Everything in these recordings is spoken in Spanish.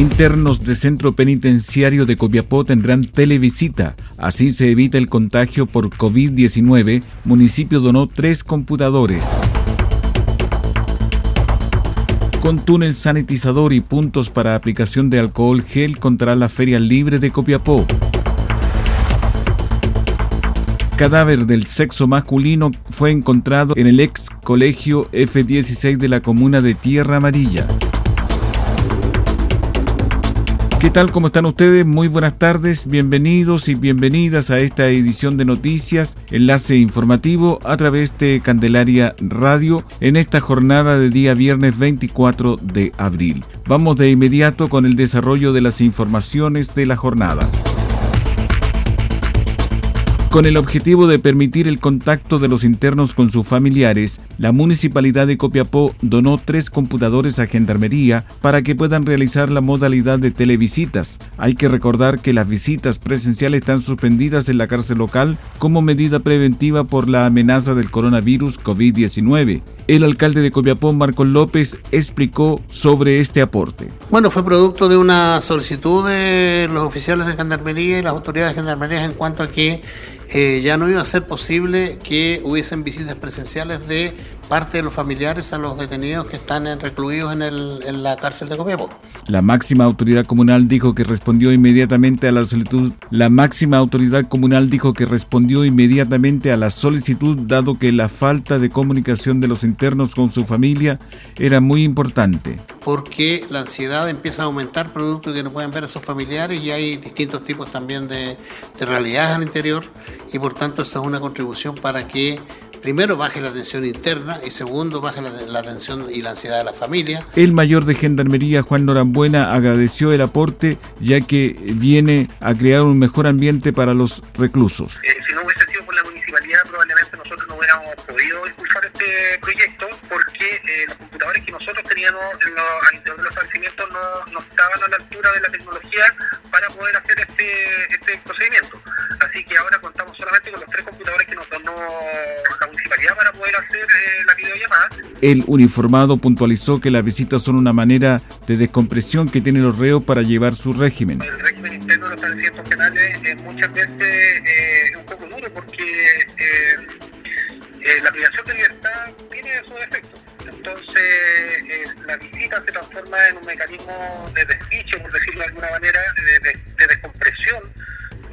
Internos de Centro Penitenciario de Copiapó tendrán televisita. Así se evita el contagio por COVID-19. Municipio donó tres computadores. Con túnel sanitizador y puntos para aplicación de alcohol gel contra la Feria Libre de Copiapó. Cadáver del sexo masculino fue encontrado en el ex colegio F16 de la comuna de Tierra Amarilla. ¿Qué tal? ¿Cómo están ustedes? Muy buenas tardes, bienvenidos y bienvenidas a esta edición de noticias, enlace informativo a través de Candelaria Radio en esta jornada de día viernes 24 de abril. Vamos de inmediato con el desarrollo de las informaciones de la jornada. Con el objetivo de permitir el contacto de los internos con sus familiares, la Municipalidad de Copiapó donó tres computadores a Gendarmería para que puedan realizar la modalidad de televisitas. Hay que recordar que las visitas presenciales están suspendidas en la cárcel local como medida preventiva por la amenaza del coronavirus COVID-19. El alcalde de Copiapó, Marcos López, explicó sobre este aporte. Bueno, fue producto de una solicitud de los oficiales de Gendarmería y las autoridades de Gendarmería en cuanto a que eh, ya no iba a ser posible que hubiesen visitas presenciales de parte de los familiares a los detenidos que están recluidos en, el, en la cárcel de Copiapó. La máxima autoridad comunal dijo que respondió inmediatamente a la solicitud. La máxima autoridad comunal dijo que respondió inmediatamente a la solicitud dado que la falta de comunicación de los internos con su familia era muy importante. Porque la ansiedad empieza a aumentar producto de que no pueden ver a sus familiares y hay distintos tipos también de, de realidades al interior y por tanto esto es una contribución para que primero baje la tensión interna y segundo baje la, la, tensión y la ansiedad de la familia. El mayor de Gendarmería, Juan Norambuena, agradeció el aporte ya que viene a crear un mejor ambiente para los reclusos. Eh, si no hubiese sido por la municipalidad, probablemente nosotros no hubiéramos podido impulsar este proyecto porque eh, los computadores que nosotros teníamos en los, los establecimientos no, no estaban a la altura de la tecnología para poder hacer este, este procedimiento. Así que ahora contamos solamente con los tres computadores que nos donó la municipalidad para poder hacer eh, la videollamada. El uniformado puntualizó que las visitas son una manera de descompresión que tienen los reos para llevar su régimen. El régimen interno de los establecimientos penales eh, muchas veces eh, es un poco duro porque la privación de libertad tiene sus efectos. Entonces, la visita se transforma en un mecanismo de desdicho, por decirlo de alguna manera, de, de, de descompresión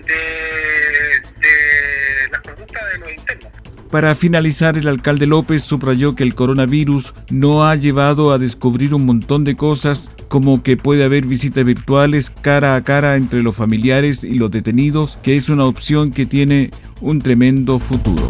de, de las conductas de los internos. Para finalizar, el alcalde López subrayó que el coronavirus no ha llevado a descubrir un montón de cosas como que puede haber visitas virtuales cara a cara entre los familiares y los detenidos, que es una opción que tiene un tremendo futuro.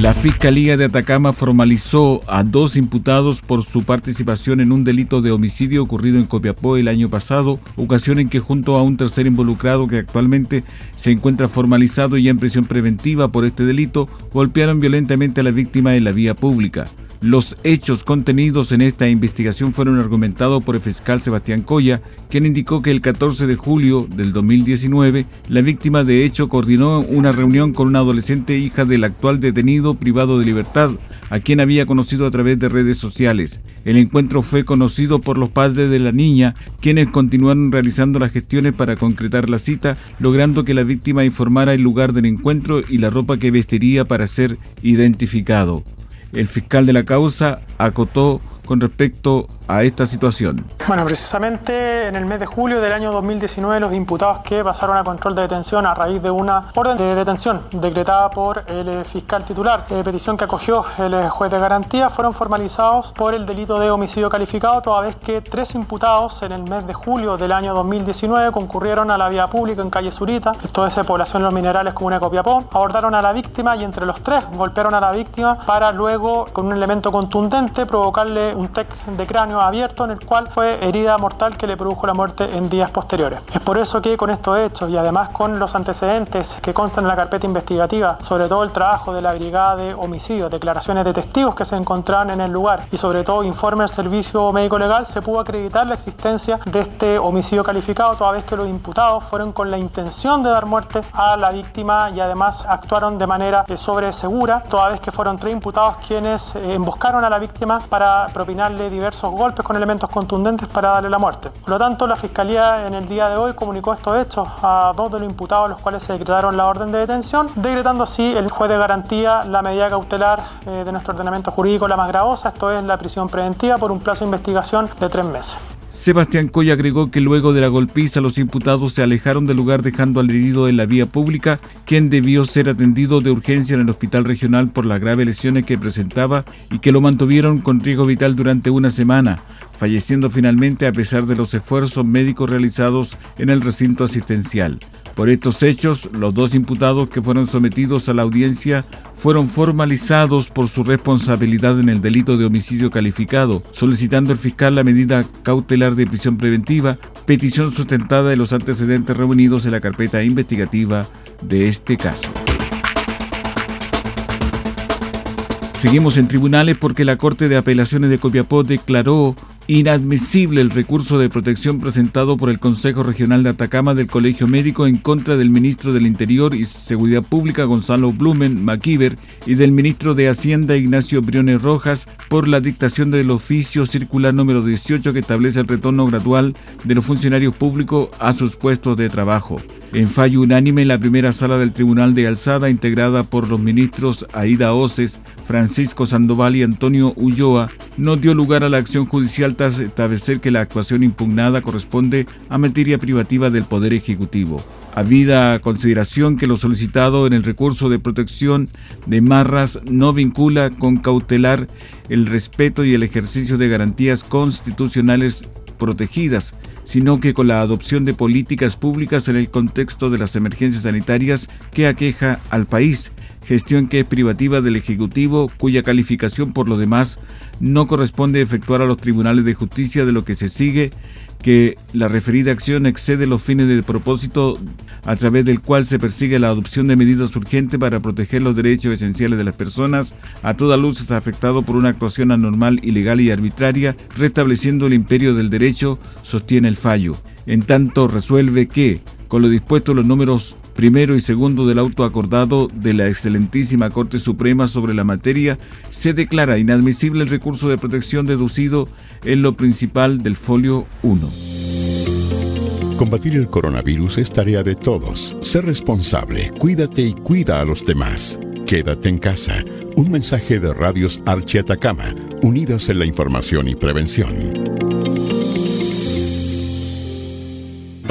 La Fiscalía de Atacama formalizó a dos imputados por su participación en un delito de homicidio ocurrido en Copiapó el año pasado, ocasión en que junto a un tercer involucrado que actualmente se encuentra formalizado y en prisión preventiva por este delito, golpearon violentamente a la víctima en la vía pública. Los hechos contenidos en esta investigación fueron argumentados por el fiscal Sebastián Coya, quien indicó que el 14 de julio del 2019 la víctima de hecho coordinó una reunión con una adolescente hija del actual detenido privado de libertad, a quien había conocido a través de redes sociales. El encuentro fue conocido por los padres de la niña, quienes continuaron realizando las gestiones para concretar la cita, logrando que la víctima informara el lugar del encuentro y la ropa que vestiría para ser identificado. El fiscal de la causa acotó con respecto a esta situación. Bueno, precisamente en el mes de julio del año 2019 los imputados que pasaron a control de detención a raíz de una orden de detención decretada por el fiscal titular, de petición que acogió el juez de garantía, fueron formalizados por el delito de homicidio calificado, toda vez que tres imputados en el mes de julio del año 2019 concurrieron a la vía pública en calle Zurita, esto es población los minerales como una Copiapó, abordaron a la víctima y entre los tres golpearon a la víctima para luego, con un elemento contundente, provocarle un TEC de cráneo abierto en el cual fue herida mortal que le produjo la muerte en días posteriores. Es por eso que con estos hechos y además con los antecedentes que constan en la carpeta investigativa, sobre todo el trabajo de la brigada de homicidios, declaraciones de testigos que se encontraban en el lugar y sobre todo informe del servicio médico legal, se pudo acreditar la existencia de este homicidio calificado toda vez que los imputados fueron con la intención de dar muerte a la víctima y además actuaron de manera eh, sobre segura, toda vez que fueron tres imputados quienes eh, emboscaron a la víctima para propinarle diversos golpes con elementos contundentes para darle la muerte. Por lo tanto, la Fiscalía en el día de hoy comunicó estos hechos a dos de los imputados, los cuales se decretaron la orden de detención, decretando así el juez de garantía la medida cautelar eh, de nuestro ordenamiento jurídico la más gravosa, esto es la prisión preventiva por un plazo de investigación de tres meses. Sebastián Coy agregó que luego de la golpiza los imputados se alejaron del lugar dejando al herido en la vía pública, quien debió ser atendido de urgencia en el hospital regional por las graves lesiones que presentaba y que lo mantuvieron con riesgo vital durante una semana, falleciendo finalmente a pesar de los esfuerzos médicos realizados en el recinto asistencial. Por estos hechos, los dos imputados que fueron sometidos a la audiencia fueron formalizados por su responsabilidad en el delito de homicidio calificado, solicitando al fiscal la medida cautelar de prisión preventiva, petición sustentada de los antecedentes reunidos en la carpeta investigativa de este caso. Seguimos en tribunales porque la Corte de Apelaciones de Copiapó declaró inadmisible el recurso de protección presentado por el Consejo Regional de Atacama del Colegio Médico en contra del ministro del Interior y Seguridad Pública Gonzalo Blumen Maquiver y del ministro de Hacienda Ignacio Briones Rojas por la dictación del oficio circular número 18 que establece el retorno gradual de los funcionarios públicos a sus puestos de trabajo. En fallo unánime, la primera sala del Tribunal de Alzada, integrada por los ministros Aida Oces, Francisco Sandoval y Antonio Ulloa, no dio lugar a la acción judicial tras establecer que la actuación impugnada corresponde a materia privativa del Poder Ejecutivo. Habida consideración que lo solicitado en el recurso de protección de Marras no vincula con cautelar el respeto y el ejercicio de garantías constitucionales protegidas, sino que con la adopción de políticas públicas en el contexto de las emergencias sanitarias que aqueja al país, gestión que es privativa del Ejecutivo, cuya calificación por lo demás no corresponde efectuar a los tribunales de justicia de lo que se sigue que la referida acción excede los fines de propósito a través del cual se persigue la adopción de medidas urgentes para proteger los derechos esenciales de las personas, a toda luz está afectado por una actuación anormal, ilegal y arbitraria, restableciendo el imperio del derecho, sostiene el fallo. En tanto, resuelve que, con lo dispuesto los números primero y segundo del auto acordado de la excelentísima Corte Suprema sobre la materia, se declara inadmisible el recurso de protección deducido en lo principal del folio 1. Combatir el coronavirus es tarea de todos. Sé responsable, cuídate y cuida a los demás. Quédate en casa. Un mensaje de Radios Archi Atacama, unidos en la información y prevención.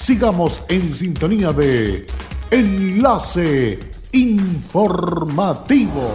Sigamos en sintonía de Enlace Informativo.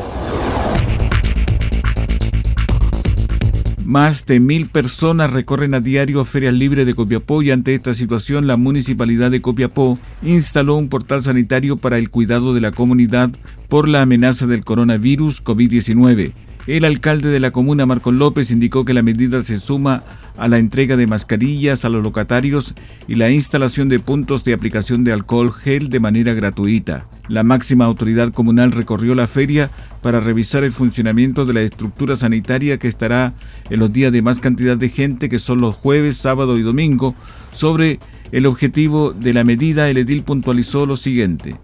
Más de mil personas recorren a diario ferias libres de Copiapó y ante esta situación la municipalidad de Copiapó instaló un portal sanitario para el cuidado de la comunidad por la amenaza del coronavirus COVID-19. El alcalde de la comuna, Marcos López, indicó que la medida se suma a la entrega de mascarillas a los locatarios y la instalación de puntos de aplicación de alcohol gel de manera gratuita. La máxima autoridad comunal recorrió la feria para revisar el funcionamiento de la estructura sanitaria que estará en los días de más cantidad de gente, que son los jueves, sábado y domingo. Sobre el objetivo de la medida, el edil puntualizó lo siguiente.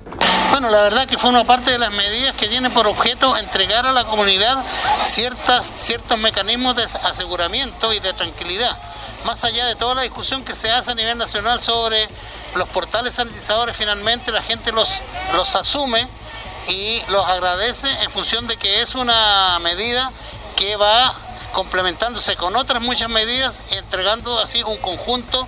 Bueno, la verdad que fue una parte de las medidas que tienen por objeto entregar a la comunidad ciertas, ciertos mecanismos de aseguramiento y de tranquilidad, más allá de toda la discusión que se hace a nivel nacional sobre los portales sanitizadores, finalmente la gente los, los asume y los agradece en función de que es una medida que va complementándose con otras muchas medidas, entregando así un conjunto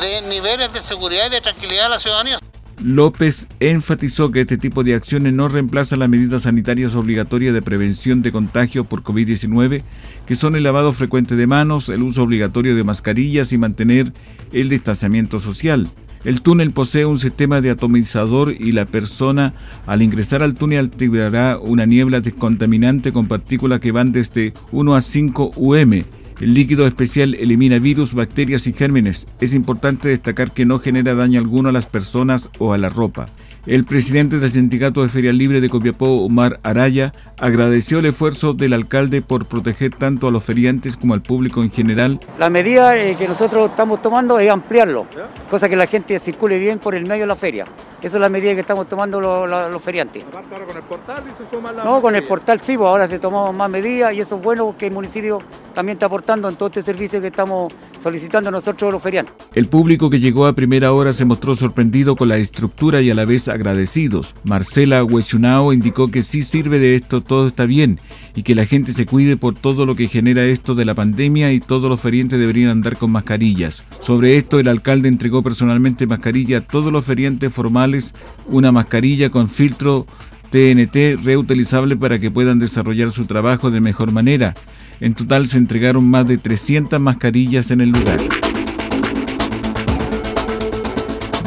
de niveles de seguridad y de tranquilidad a la ciudadanía. López enfatizó que este tipo de acciones no reemplaza las medidas sanitarias obligatorias de prevención de contagio por COVID-19, que son el lavado frecuente de manos, el uso obligatorio de mascarillas y mantener el distanciamiento social. El túnel posee un sistema de atomizador y la persona al ingresar al túnel activará una niebla descontaminante con partículas que van desde 1 a 5 UM el líquido especial elimina virus, bacterias y gérmenes. Es importante destacar que no genera daño alguno a las personas o a la ropa. El presidente del Sindicato de Feria Libre de Copiapó, Omar Araya, agradeció el esfuerzo del alcalde por proteger tanto a los feriantes como al público en general. La medida eh, que nosotros estamos tomando es ampliarlo, cosa que la gente circule bien por el medio de la feria. Esa es la medida que estamos tomando los, feriantes. ahora con el portal y se toma la No, con el portal sí, pues, ahora se tomamos más medidas y eso es bueno porque el municipio también está aportando en todo este servicio que estamos solicitando nosotros los feriantes. El público que llegó a primera hora se mostró sorprendido con la estructura y a la vez agradecidos. Marcela Huechunao indicó que sí sirve de esto, todo está bien y que la gente se cuide por todo lo que genera esto de la pandemia y todos los feriantes deberían andar con mascarillas. Sobre esto, el alcalde entregó personalmente mascarilla a todos los feriantes formales, una mascarilla con filtro TNT reutilizable para que puedan desarrollar su trabajo de mejor manera. En total se entregaron más de 300 mascarillas en el lugar.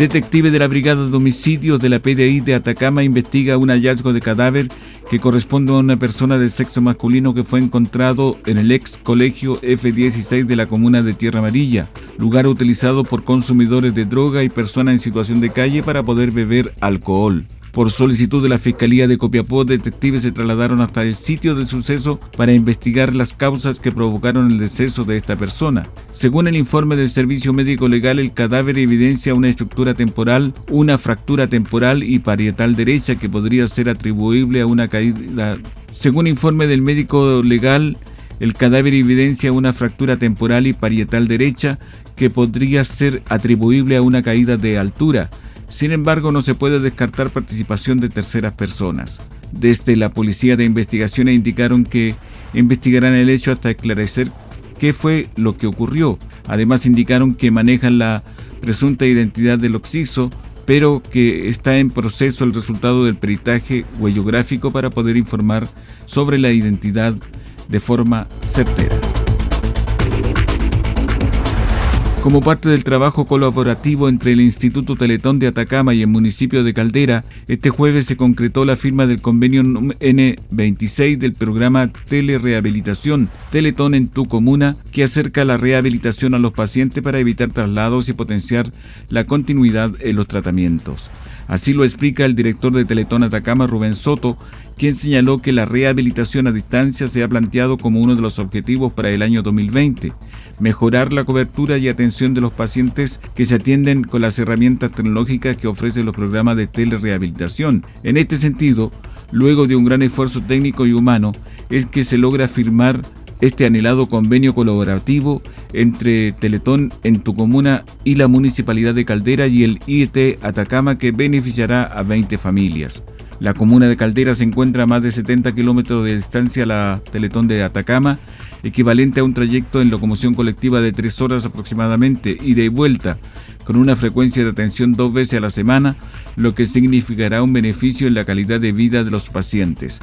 Detective de la Brigada de Homicidios de la PDI de Atacama investiga un hallazgo de cadáver que corresponde a una persona de sexo masculino que fue encontrado en el ex colegio F16 de la comuna de Tierra Amarilla, lugar utilizado por consumidores de droga y personas en situación de calle para poder beber alcohol. Por solicitud de la Fiscalía de Copiapó, detectives se trasladaron hasta el sitio del suceso para investigar las causas que provocaron el deceso de esta persona. Según el informe del Servicio Médico Legal, el cadáver evidencia una estructura temporal, una fractura temporal y parietal derecha que podría ser atribuible a una caída. Según informe del médico legal, el cadáver evidencia una fractura temporal y parietal derecha que podría ser atribuible a una caída de altura. Sin embargo, no se puede descartar participación de terceras personas. Desde la Policía de Investigaciones indicaron que investigarán el hecho hasta esclarecer qué fue lo que ocurrió. Además indicaron que manejan la presunta identidad del occiso, pero que está en proceso el resultado del peritaje huellográfico para poder informar sobre la identidad de forma certera. Como parte del trabajo colaborativo entre el Instituto Teletón de Atacama y el municipio de Caldera, este jueves se concretó la firma del convenio N26 del programa Telerehabilitación Teletón en tu comuna, que acerca la rehabilitación a los pacientes para evitar traslados y potenciar la continuidad en los tratamientos. Así lo explica el director de Teletón Atacama, Rubén Soto, quien señaló que la rehabilitación a distancia se ha planteado como uno de los objetivos para el año 2020, mejorar la cobertura y atención de los pacientes que se atienden con las herramientas tecnológicas que ofrecen los programas de telerehabilitación. En este sentido, luego de un gran esfuerzo técnico y humano, es que se logra firmar este anhelado convenio colaborativo entre Teletón en tu comuna y la Municipalidad de Caldera y el IET Atacama que beneficiará a 20 familias. La comuna de Caldera se encuentra a más de 70 kilómetros de distancia a la Teletón de Atacama, equivalente a un trayecto en locomoción colectiva de tres horas aproximadamente, ida y vuelta, con una frecuencia de atención dos veces a la semana, lo que significará un beneficio en la calidad de vida de los pacientes.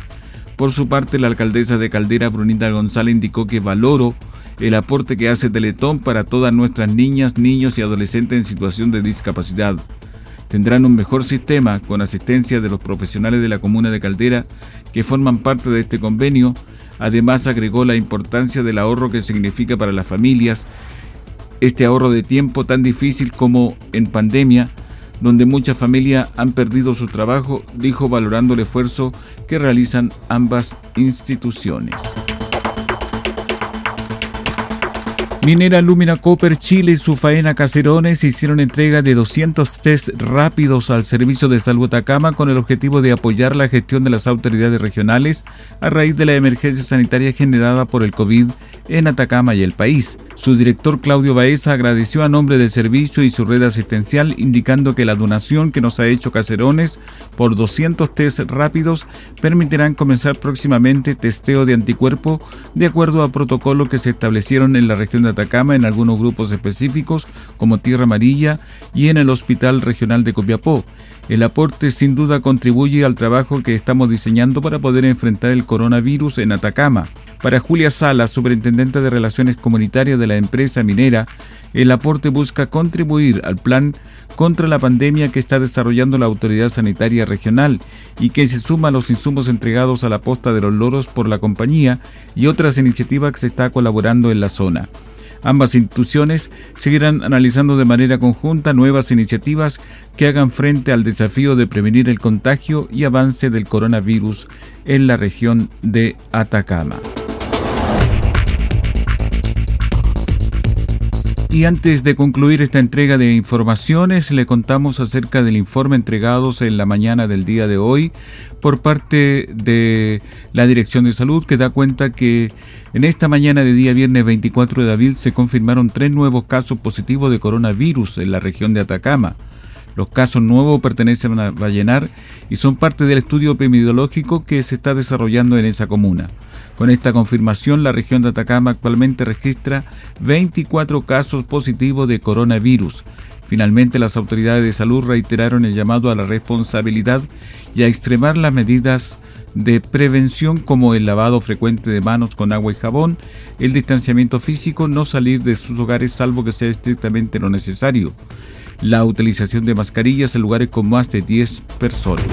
Por su parte, la alcaldesa de Caldera, Brunita González, indicó que valoró el aporte que hace Teletón para todas nuestras niñas, niños y adolescentes en situación de discapacidad. Tendrán un mejor sistema con asistencia de los profesionales de la comuna de Caldera que forman parte de este convenio. Además agregó la importancia del ahorro que significa para las familias este ahorro de tiempo tan difícil como en pandemia, donde muchas familias han perdido su trabajo, dijo valorando el esfuerzo que realizan ambas instituciones. Minera Lumina Copper Chile y su faena Caserones hicieron entrega de 200 test rápidos al Servicio de Salud Atacama con el objetivo de apoyar la gestión de las autoridades regionales a raíz de la emergencia sanitaria generada por el COVID en Atacama y el país. Su director Claudio Baeza agradeció a nombre del servicio y su red asistencial indicando que la donación que nos ha hecho Caserones por 200 test rápidos permitirán comenzar próximamente testeo de anticuerpo de acuerdo a protocolo que se establecieron en la región de Atacama en algunos grupos específicos como Tierra Amarilla y en el Hospital Regional de Copiapó. El aporte sin duda contribuye al trabajo que estamos diseñando para poder enfrentar el coronavirus en Atacama. Para Julia Sala, superintendente de Relaciones Comunitarias de la empresa minera, el aporte busca contribuir al plan contra la pandemia que está desarrollando la Autoridad Sanitaria Regional y que se suma a los insumos entregados a la posta de los loros por la compañía y otras iniciativas que se está colaborando en la zona. Ambas instituciones seguirán analizando de manera conjunta nuevas iniciativas que hagan frente al desafío de prevenir el contagio y avance del coronavirus en la región de Atacama. Y antes de concluir esta entrega de informaciones, le contamos acerca del informe entregados en la mañana del día de hoy por parte de la Dirección de Salud, que da cuenta que en esta mañana de día viernes 24 de abril se confirmaron tres nuevos casos positivos de coronavirus en la región de Atacama. Los casos nuevos pertenecen a Vallenar y son parte del estudio epidemiológico que se está desarrollando en esa comuna. Con esta confirmación, la región de Atacama actualmente registra 24 casos positivos de coronavirus. Finalmente, las autoridades de salud reiteraron el llamado a la responsabilidad y a extremar las medidas de prevención como el lavado frecuente de manos con agua y jabón, el distanciamiento físico, no salir de sus hogares salvo que sea estrictamente lo necesario, la utilización de mascarillas en lugares con más de 10 personas.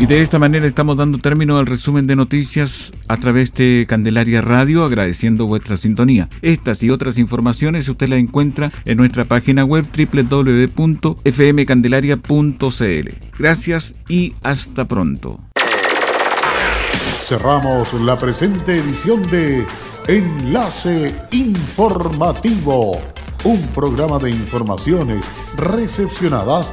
Y de esta manera estamos dando término al resumen de noticias a través de Candelaria Radio, agradeciendo vuestra sintonía. Estas y otras informaciones usted las encuentra en nuestra página web www.fmcandelaria.cl. Gracias y hasta pronto. Cerramos la presente edición de Enlace Informativo, un programa de informaciones recepcionadas